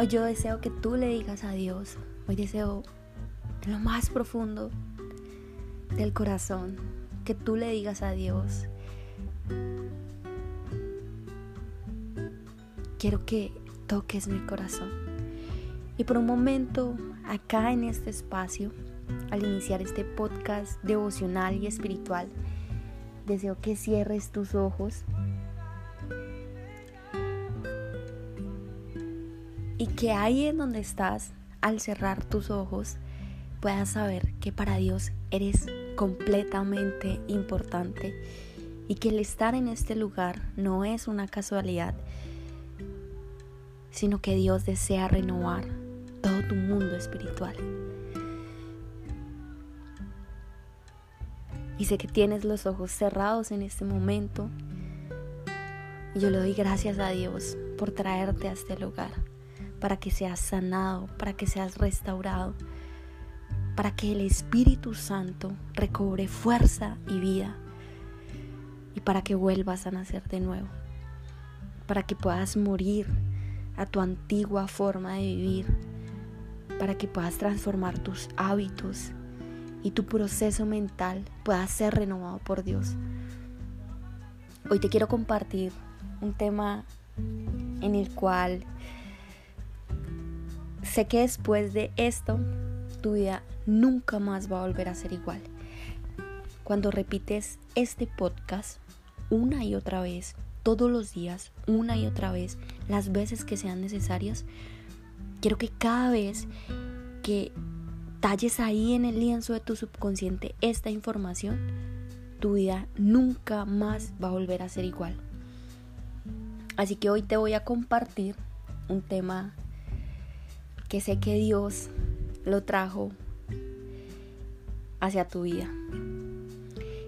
Hoy, yo deseo que tú le digas a Dios, hoy deseo en lo más profundo del corazón, que tú le digas a Dios, quiero que toques mi corazón. Y por un momento, acá en este espacio, al iniciar este podcast devocional y espiritual, deseo que cierres tus ojos que ahí en donde estás, al cerrar tus ojos, puedas saber que para Dios eres completamente importante y que el estar en este lugar no es una casualidad, sino que Dios desea renovar todo tu mundo espiritual. Y sé que tienes los ojos cerrados en este momento. Yo le doy gracias a Dios por traerte a este lugar para que seas sanado, para que seas restaurado, para que el Espíritu Santo recobre fuerza y vida y para que vuelvas a nacer de nuevo, para que puedas morir a tu antigua forma de vivir, para que puedas transformar tus hábitos y tu proceso mental pueda ser renovado por Dios. Hoy te quiero compartir un tema en el cual Sé que después de esto, tu vida nunca más va a volver a ser igual. Cuando repites este podcast una y otra vez, todos los días, una y otra vez, las veces que sean necesarias, quiero que cada vez que talles ahí en el lienzo de tu subconsciente esta información, tu vida nunca más va a volver a ser igual. Así que hoy te voy a compartir un tema que sé que Dios lo trajo hacia tu vida.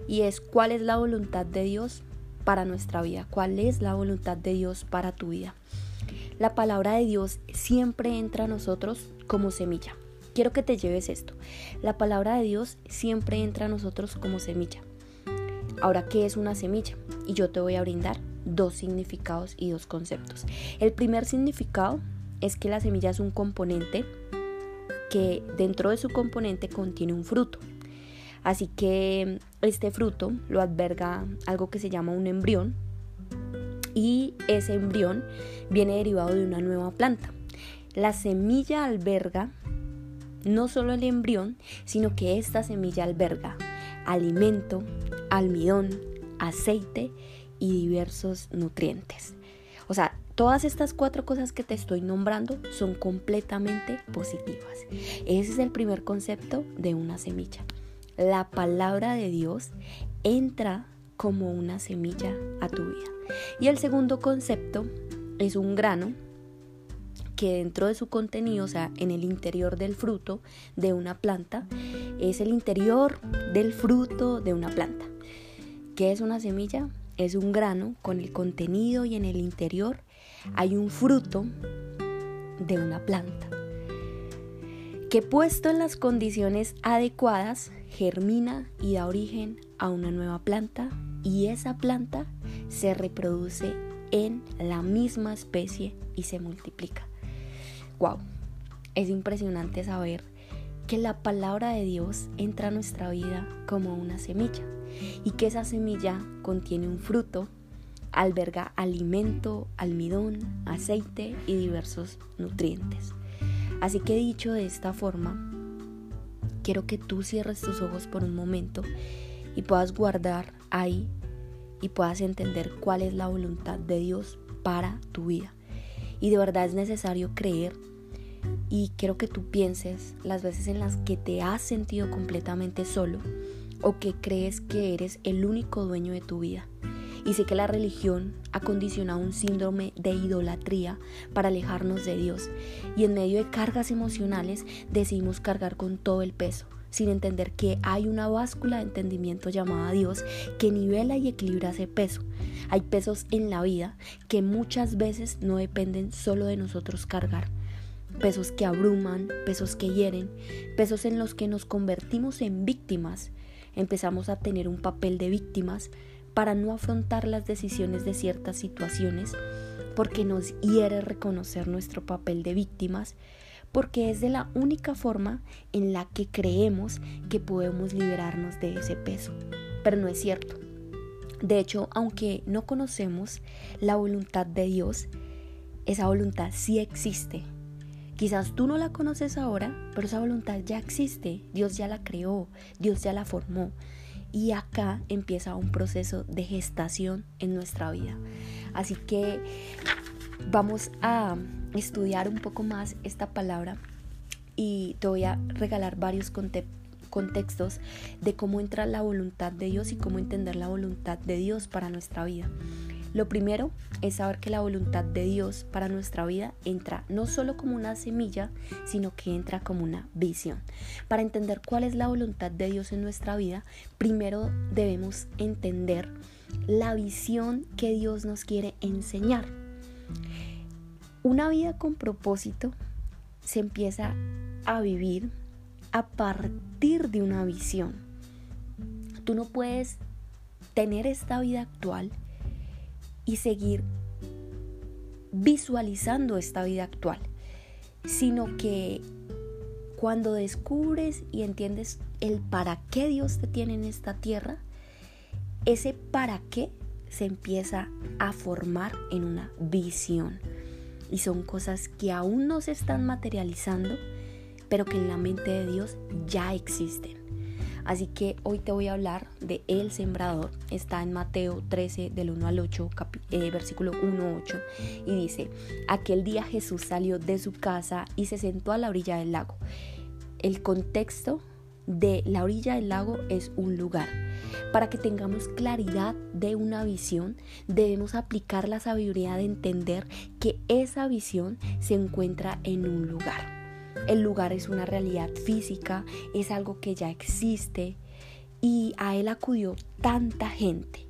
Y es cuál es la voluntad de Dios para nuestra vida, cuál es la voluntad de Dios para tu vida. La palabra de Dios siempre entra a nosotros como semilla. Quiero que te lleves esto. La palabra de Dios siempre entra a nosotros como semilla. Ahora, ¿qué es una semilla? Y yo te voy a brindar dos significados y dos conceptos. El primer significado es que la semilla es un componente que dentro de su componente contiene un fruto. Así que este fruto lo alberga algo que se llama un embrión y ese embrión viene derivado de una nueva planta. La semilla alberga no solo el embrión, sino que esta semilla alberga alimento, almidón, aceite y diversos nutrientes. O sea, Todas estas cuatro cosas que te estoy nombrando son completamente positivas. Ese es el primer concepto de una semilla. La palabra de Dios entra como una semilla a tu vida. Y el segundo concepto es un grano que dentro de su contenido, o sea, en el interior del fruto de una planta, es el interior del fruto de una planta. ¿Qué es una semilla? Es un grano con el contenido y en el interior hay un fruto de una planta que puesto en las condiciones adecuadas germina y da origen a una nueva planta y esa planta se reproduce en la misma especie y se multiplica. Wow, es impresionante saber que la palabra de Dios entra a nuestra vida como una semilla y que esa semilla contiene un fruto alberga alimento, almidón, aceite y diversos nutrientes. Así que dicho de esta forma, quiero que tú cierres tus ojos por un momento y puedas guardar ahí y puedas entender cuál es la voluntad de Dios para tu vida. Y de verdad es necesario creer y quiero que tú pienses las veces en las que te has sentido completamente solo o que crees que eres el único dueño de tu vida y sé que la religión ha condicionado un síndrome de idolatría para alejarnos de Dios y en medio de cargas emocionales decidimos cargar con todo el peso sin entender que hay una báscula de entendimiento llamada Dios que nivela y equilibra ese peso. Hay pesos en la vida que muchas veces no dependen solo de nosotros cargar. Pesos que abruman, pesos que hieren, pesos en los que nos convertimos en víctimas. Empezamos a tener un papel de víctimas para no afrontar las decisiones de ciertas situaciones porque nos hiere reconocer nuestro papel de víctimas, porque es de la única forma en la que creemos que podemos liberarnos de ese peso. Pero no es cierto. De hecho, aunque no conocemos la voluntad de Dios, esa voluntad sí existe. Quizás tú no la conoces ahora, pero esa voluntad ya existe. Dios ya la creó, Dios ya la formó. Y acá empieza un proceso de gestación en nuestra vida. Así que vamos a estudiar un poco más esta palabra y te voy a regalar varios contextos de cómo entra la voluntad de Dios y cómo entender la voluntad de Dios para nuestra vida. Lo primero es saber que la voluntad de Dios para nuestra vida entra no solo como una semilla, sino que entra como una visión. Para entender cuál es la voluntad de Dios en nuestra vida, primero debemos entender la visión que Dios nos quiere enseñar. Una vida con propósito se empieza a vivir a partir de una visión. Tú no puedes tener esta vida actual y seguir visualizando esta vida actual, sino que cuando descubres y entiendes el para qué Dios te tiene en esta tierra, ese para qué se empieza a formar en una visión. Y son cosas que aún no se están materializando, pero que en la mente de Dios ya existen. Así que hoy te voy a hablar de El Sembrador. Está en Mateo 13 del 1 al 8, eh, versículo 1 8. Y dice, aquel día Jesús salió de su casa y se sentó a la orilla del lago. El contexto de la orilla del lago es un lugar. Para que tengamos claridad de una visión, debemos aplicar la sabiduría de entender que esa visión se encuentra en un lugar. El lugar es una realidad física, es algo que ya existe. Y a él acudió tanta gente.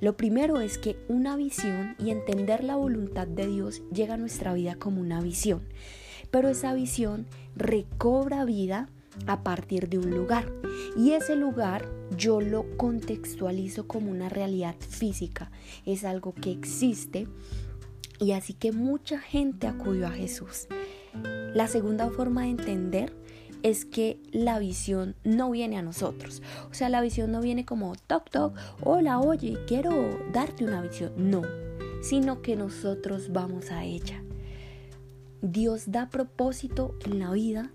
Lo primero es que una visión y entender la voluntad de Dios llega a nuestra vida como una visión, pero esa visión recobra vida a partir de un lugar. Y ese lugar yo lo contextualizo como una realidad física, es algo que existe. Y así que mucha gente acudió a Jesús. La segunda forma de entender es que la visión no viene a nosotros. O sea, la visión no viene como toc toc, hola, oye, quiero darte una visión. No, sino que nosotros vamos a ella. Dios da propósito en la vida,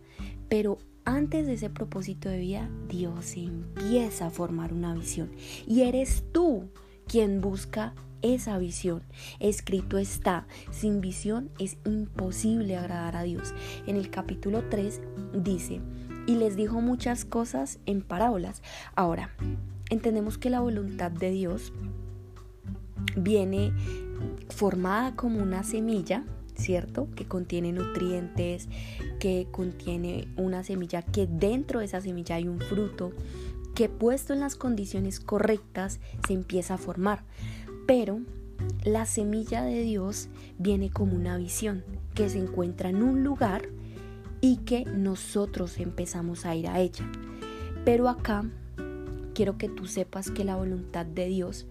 pero antes de ese propósito de vida, Dios empieza a formar una visión. Y eres tú quien busca esa visión. Escrito está, sin visión es imposible agradar a Dios. En el capítulo 3 dice, y les dijo muchas cosas en parábolas. Ahora, entendemos que la voluntad de Dios viene formada como una semilla, ¿cierto? Que contiene nutrientes, que contiene una semilla, que dentro de esa semilla hay un fruto, que puesto en las condiciones correctas se empieza a formar. Pero la semilla de Dios viene como una visión que se encuentra en un lugar y que nosotros empezamos a ir a ella. Pero acá quiero que tú sepas que la voluntad de Dios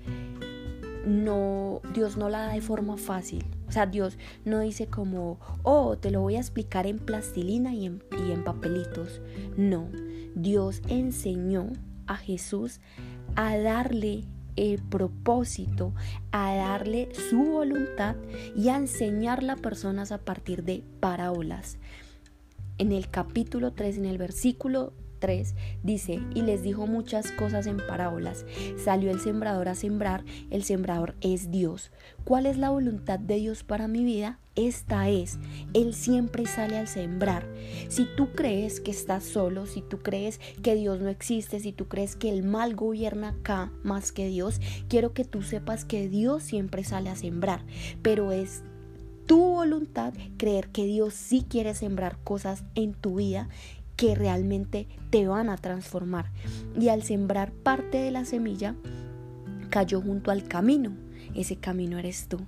no Dios no la da de forma fácil. O sea, Dios no dice como, oh, te lo voy a explicar en plastilina y en, y en papelitos. No, Dios enseñó a Jesús a darle el propósito, a darle su voluntad y a enseñarle a personas a partir de parábolas. En el capítulo 3, en el versículo 3 dice, y les dijo muchas cosas en parábolas. Salió el sembrador a sembrar, el sembrador es Dios. ¿Cuál es la voluntad de Dios para mi vida? Esta es, Él siempre sale al sembrar. Si tú crees que estás solo, si tú crees que Dios no existe, si tú crees que el mal gobierna acá más que Dios, quiero que tú sepas que Dios siempre sale a sembrar, pero es tu voluntad creer que Dios sí quiere sembrar cosas en tu vida que realmente te van a transformar. Y al sembrar parte de la semilla, cayó junto al camino. Ese camino eres tú.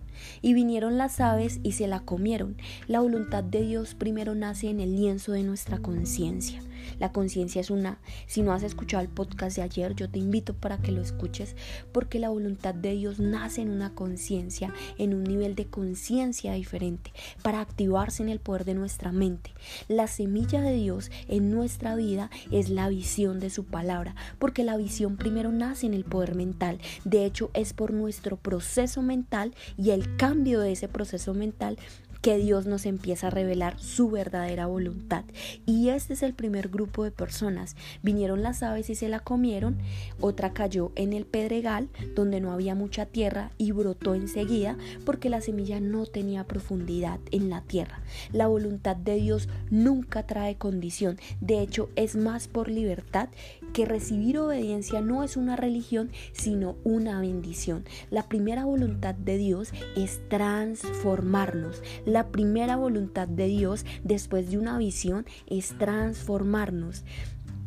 Y vinieron las aves y se la comieron. La voluntad de Dios primero nace en el lienzo de nuestra conciencia. La conciencia es una. Si no has escuchado el podcast de ayer, yo te invito para que lo escuches porque la voluntad de Dios nace en una conciencia, en un nivel de conciencia diferente, para activarse en el poder de nuestra mente. La semilla de Dios en nuestra vida es la visión de su palabra, porque la visión primero nace en el poder mental. De hecho, es por nuestro proceso mental y el cambio de ese proceso mental que Dios nos empieza a revelar su verdadera voluntad. Y este es el primer grupo de personas. Vinieron las aves y se la comieron, otra cayó en el pedregal donde no había mucha tierra y brotó enseguida porque la semilla no tenía profundidad en la tierra. La voluntad de Dios nunca trae condición, de hecho es más por libertad que recibir obediencia no es una religión, sino una bendición. La primera voluntad de Dios es transformarnos. La primera voluntad de Dios después de una visión es transformarnos.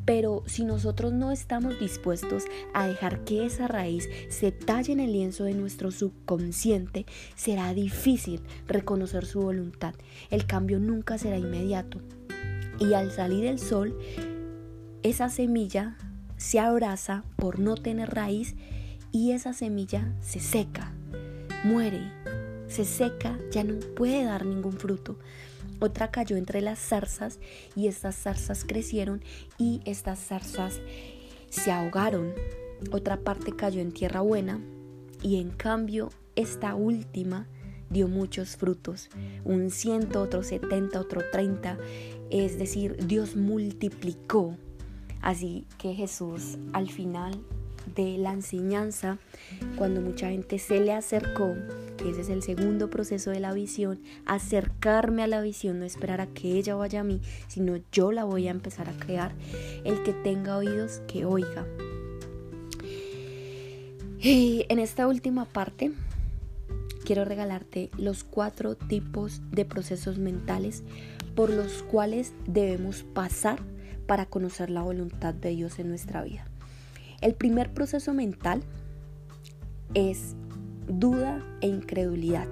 Pero si nosotros no estamos dispuestos a dejar que esa raíz se talle en el lienzo de nuestro subconsciente, será difícil reconocer su voluntad. El cambio nunca será inmediato. Y al salir el sol, esa semilla se abraza por no tener raíz y esa semilla se seca, muere, se seca, ya no puede dar ningún fruto. Otra cayó entre las zarzas y estas zarzas crecieron y estas zarzas se ahogaron. Otra parte cayó en tierra buena y en cambio esta última dio muchos frutos, un ciento, otro setenta, otro treinta, es decir, Dios multiplicó Así que Jesús al final de la enseñanza, cuando mucha gente se le acercó, que ese es el segundo proceso de la visión, acercarme a la visión, no esperar a que ella vaya a mí, sino yo la voy a empezar a crear. El que tenga oídos, que oiga. Y en esta última parte, quiero regalarte los cuatro tipos de procesos mentales por los cuales debemos pasar para conocer la voluntad de Dios en nuestra vida. El primer proceso mental es duda e incredulidad.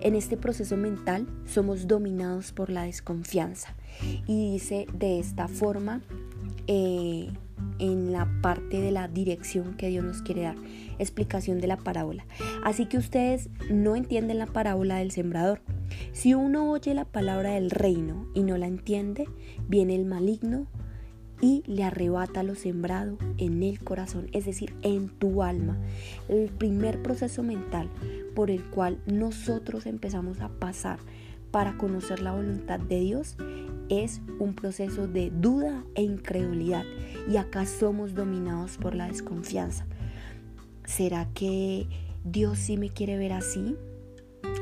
En este proceso mental somos dominados por la desconfianza y dice de esta forma eh, en la parte de la dirección que Dios nos quiere dar, explicación de la parábola. Así que ustedes no entienden la parábola del sembrador. Si uno oye la palabra del reino y no la entiende, viene el maligno y le arrebata lo sembrado en el corazón, es decir, en tu alma. El primer proceso mental por el cual nosotros empezamos a pasar para conocer la voluntad de Dios es un proceso de duda e incredulidad y acá somos dominados por la desconfianza. ¿Será que Dios sí me quiere ver así?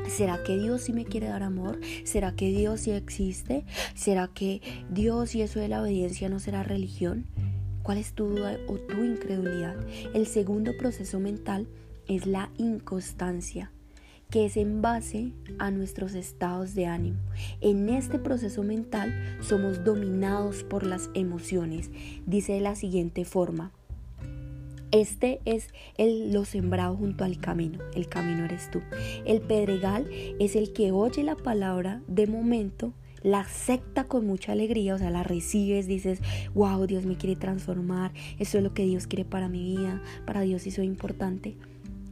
¿Será que Dios sí me quiere dar amor? ¿Será que Dios sí existe? ¿Será que Dios y eso de la obediencia no será religión? ¿Cuál es tu duda o tu incredulidad? El segundo proceso mental es la inconstancia que es en base a nuestros estados de ánimo. En este proceso mental somos dominados por las emociones. Dice de la siguiente forma, este es el, lo sembrado junto al camino. El camino eres tú. El pedregal es el que oye la palabra de momento, la acepta con mucha alegría, o sea, la recibes, dices, wow, Dios me quiere transformar, eso es lo que Dios quiere para mi vida, para Dios y soy importante.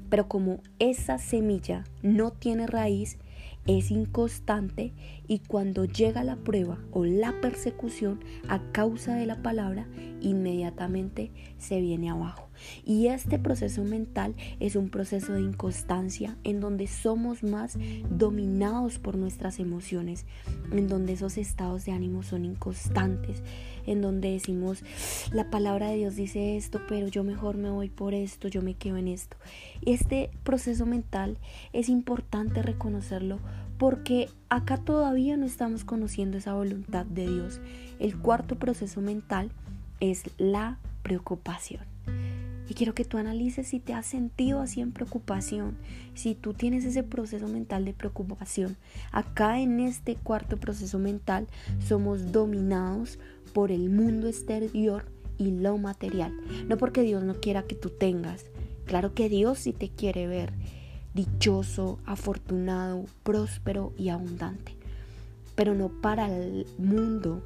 Pero como esa semilla no tiene raíz, es inconstante y cuando llega la prueba o la persecución a causa de la palabra, inmediatamente se viene abajo. Y este proceso mental es un proceso de inconstancia en donde somos más dominados por nuestras emociones, en donde esos estados de ánimo son inconstantes, en donde decimos, la palabra de Dios dice esto, pero yo mejor me voy por esto, yo me quedo en esto. Este proceso mental es importante reconocerlo porque acá todavía no estamos conociendo esa voluntad de Dios. El cuarto proceso mental es la preocupación. Y quiero que tú analices si te has sentido así en preocupación, si tú tienes ese proceso mental de preocupación. Acá en este cuarto proceso mental somos dominados por el mundo exterior y lo material. No porque Dios no quiera que tú tengas. Claro que Dios sí te quiere ver dichoso, afortunado, próspero y abundante. Pero no para el mundo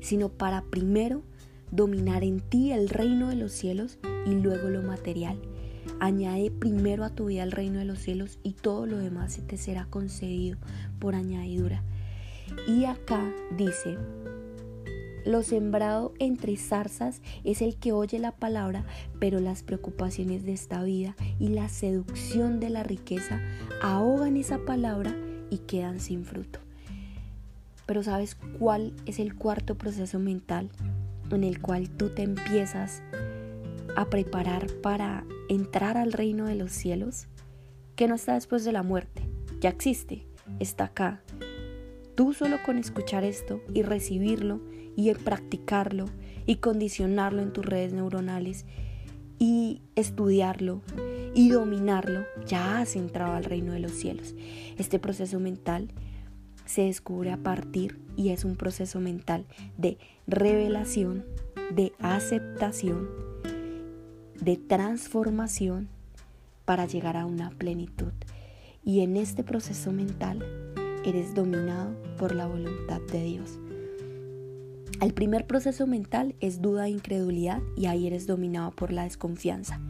sino para primero dominar en ti el reino de los cielos y luego lo material. Añade primero a tu vida el reino de los cielos y todo lo demás se te será concedido por añadidura. Y acá dice, lo sembrado entre zarzas es el que oye la palabra, pero las preocupaciones de esta vida y la seducción de la riqueza ahogan esa palabra y quedan sin fruto. Pero ¿sabes cuál es el cuarto proceso mental en el cual tú te empiezas a preparar para entrar al reino de los cielos? Que no está después de la muerte, ya existe, está acá. Tú solo con escuchar esto y recibirlo y practicarlo y condicionarlo en tus redes neuronales y estudiarlo y dominarlo, ya has entrado al reino de los cielos. Este proceso mental se descubre a partir y es un proceso mental de revelación, de aceptación, de transformación para llegar a una plenitud. Y en este proceso mental eres dominado por la voluntad de Dios. El primer proceso mental es duda e incredulidad y ahí eres dominado por la desconfianza.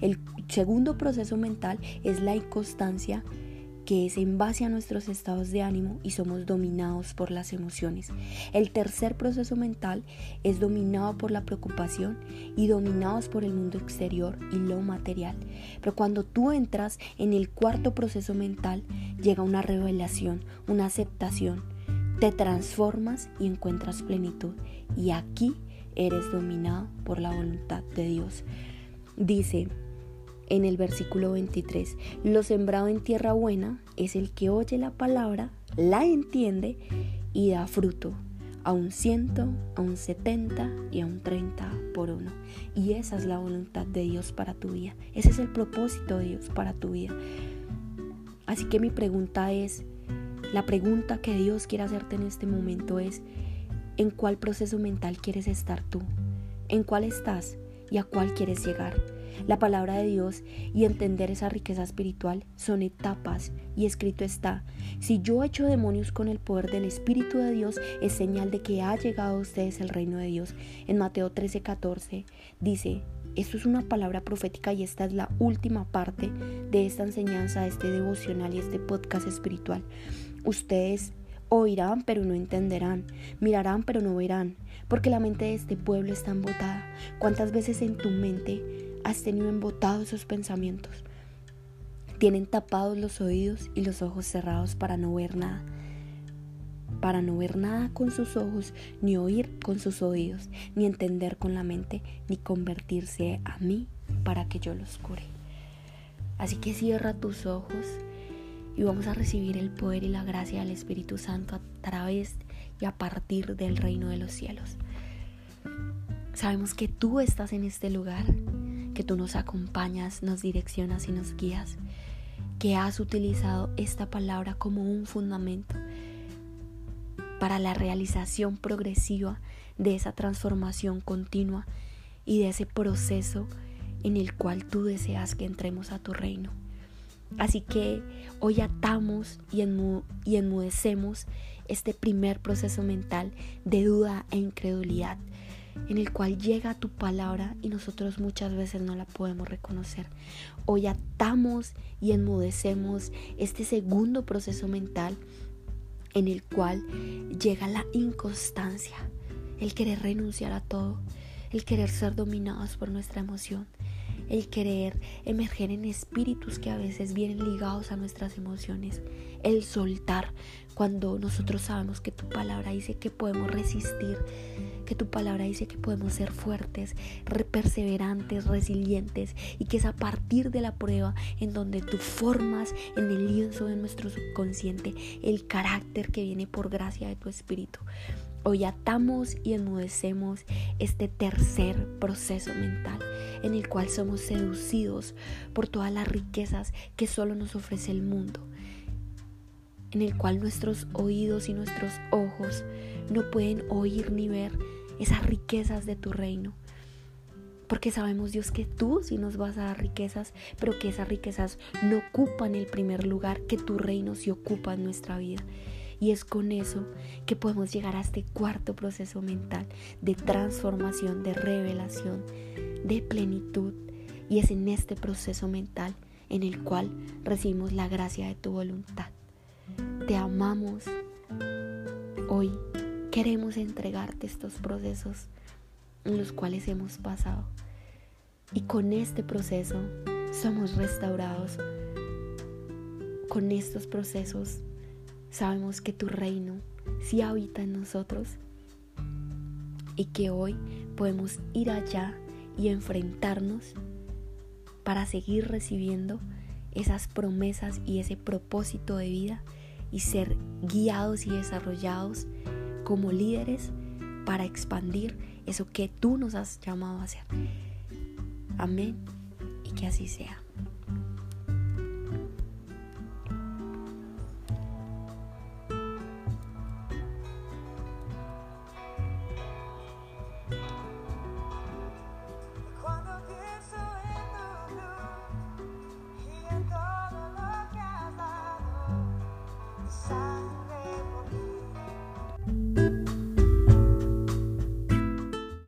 El segundo proceso mental es la inconstancia que es en base a nuestros estados de ánimo y somos dominados por las emociones. El tercer proceso mental es dominado por la preocupación y dominados por el mundo exterior y lo material. Pero cuando tú entras en el cuarto proceso mental, llega una revelación, una aceptación te transformas y encuentras plenitud. Y aquí eres dominado por la voluntad de Dios. Dice en el versículo 23, lo sembrado en tierra buena es el que oye la palabra, la entiende y da fruto a un ciento, a un setenta y a un treinta por uno. Y esa es la voluntad de Dios para tu vida. Ese es el propósito de Dios para tu vida. Así que mi pregunta es, la pregunta que Dios quiere hacerte en este momento es, ¿en cuál proceso mental quieres estar tú? ¿En cuál estás y a cuál quieres llegar? La palabra de Dios y entender esa riqueza espiritual son etapas y escrito está, si yo echo demonios con el poder del Espíritu de Dios, es señal de que ha llegado a ustedes el reino de Dios. En Mateo 13:14 dice, esto es una palabra profética y esta es la última parte de esta enseñanza, de este devocional y este podcast espiritual. Ustedes oirán pero no entenderán, mirarán pero no verán, porque la mente de este pueblo está embotada. ¿Cuántas veces en tu mente has tenido embotados esos pensamientos? Tienen tapados los oídos y los ojos cerrados para no ver nada para no ver nada con sus ojos, ni oír con sus oídos, ni entender con la mente, ni convertirse a mí para que yo los cure. Así que cierra tus ojos y vamos a recibir el poder y la gracia del Espíritu Santo a través y a partir del reino de los cielos. Sabemos que tú estás en este lugar, que tú nos acompañas, nos direccionas y nos guías, que has utilizado esta palabra como un fundamento para la realización progresiva de esa transformación continua y de ese proceso en el cual tú deseas que entremos a tu reino. Así que hoy atamos y, enmudecemos este primer proceso mental de duda e incredulidad en el cual llega tu palabra y nosotros muchas veces no la podemos reconocer. Hoy atamos y enmudecemos este segundo proceso mental en el cual llega la inconstancia, el querer renunciar a todo, el querer ser dominados por nuestra emoción, el querer emerger en espíritus que a veces vienen ligados a nuestras emociones, el soltar cuando nosotros sabemos que tu palabra dice que podemos resistir, que tu palabra dice que podemos ser fuertes, perseverantes, resilientes y que es a partir de la prueba en donde tú formas en el lienzo de nuestro subconsciente el carácter que viene por gracia de tu espíritu. Hoy atamos y enmudecemos este tercer proceso mental en el cual somos seducidos por todas las riquezas que solo nos ofrece el mundo, en el cual nuestros oídos y nuestros ojos no pueden oír ni ver esas riquezas de tu reino. Porque sabemos Dios que tú sí nos vas a dar riquezas, pero que esas riquezas no ocupan el primer lugar, que tu reino sí ocupa en nuestra vida. Y es con eso que podemos llegar a este cuarto proceso mental de transformación, de revelación, de plenitud. Y es en este proceso mental en el cual recibimos la gracia de tu voluntad. Te amamos. Hoy queremos entregarte estos procesos en los cuales hemos pasado. Y con este proceso somos restaurados. Con estos procesos sabemos que tu reino sí habita en nosotros y que hoy podemos ir allá y enfrentarnos para seguir recibiendo esas promesas y ese propósito de vida y ser guiados y desarrollados como líderes para expandir eso que tú nos has llamado a hacer. Amén y que así sea.